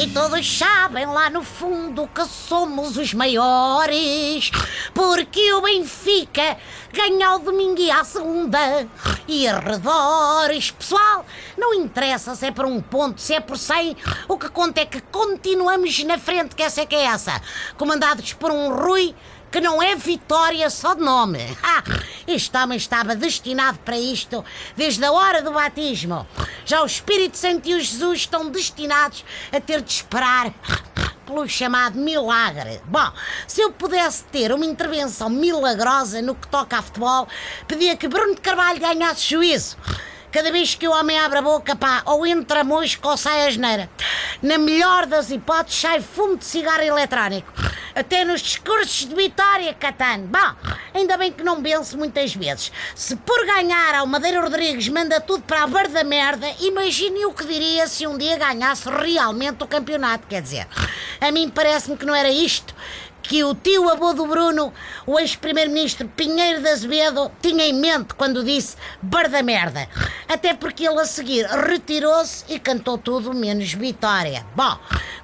E todos sabem lá no fundo que somos os maiores, porque o Benfica ganha ao domingo e à segunda. E arredores, pessoal, não interessa se é por um ponto, se é por cem, o que conta é que continuamos na frente, que essa é que é essa, comandados por um Rui que não é Vitória só de nome. Ah, este homem estava destinado para isto desde a hora do batismo. Já o Espírito Santo e o Jesus estão destinados a ter de esperar pelo chamado milagre. Bom, se eu pudesse ter uma intervenção milagrosa no que toca a futebol, pedia que Bruno de Carvalho ganhasse juízo. Cada vez que o homem abre a boca, pá, ou entra mosca ou sai a geneira. Na melhor das hipóteses, sai fumo de cigarro eletrónico. Até nos discursos de vitória, Catano. Bom, ainda bem que não vence muitas vezes. Se por ganhar ao Madeira Rodrigues manda tudo para a bar da merda, imagine o que diria se um dia ganhasse realmente o campeonato. Quer dizer, a mim parece-me que não era isto que o tio avô do Bruno, o ex-primeiro-ministro Pinheiro de Azevedo, tinha em mente quando disse bar da merda. Até porque ele a seguir retirou-se e cantou tudo menos vitória. Bom,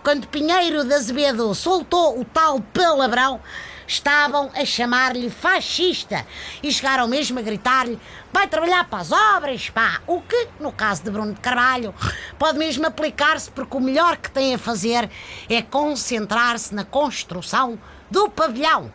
quando Pinheiro de Azevedo soltou o tal palavrão, estavam a chamar-lhe fascista e chegaram mesmo a gritar-lhe vai trabalhar para as obras, pá. O que, no caso de Bruno de Carvalho, pode mesmo aplicar-se porque o melhor que tem a fazer é concentrar-se na construção do pavilhão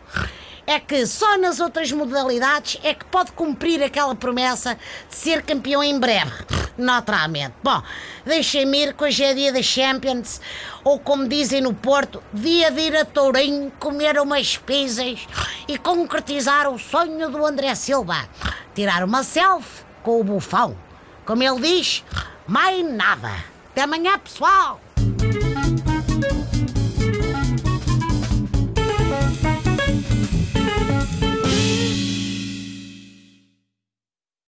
é que só nas outras modalidades é que pode cumprir aquela promessa de ser campeão em breve. Naturalmente. Bom, deixem-me ir que hoje é dia da Champions, ou como dizem no Porto, dia de ir a Tourinho comer umas pizzas e concretizar o sonho do André Silva. Tirar uma selfie com o bufão. Como ele diz, mais nada. Até amanhã, pessoal!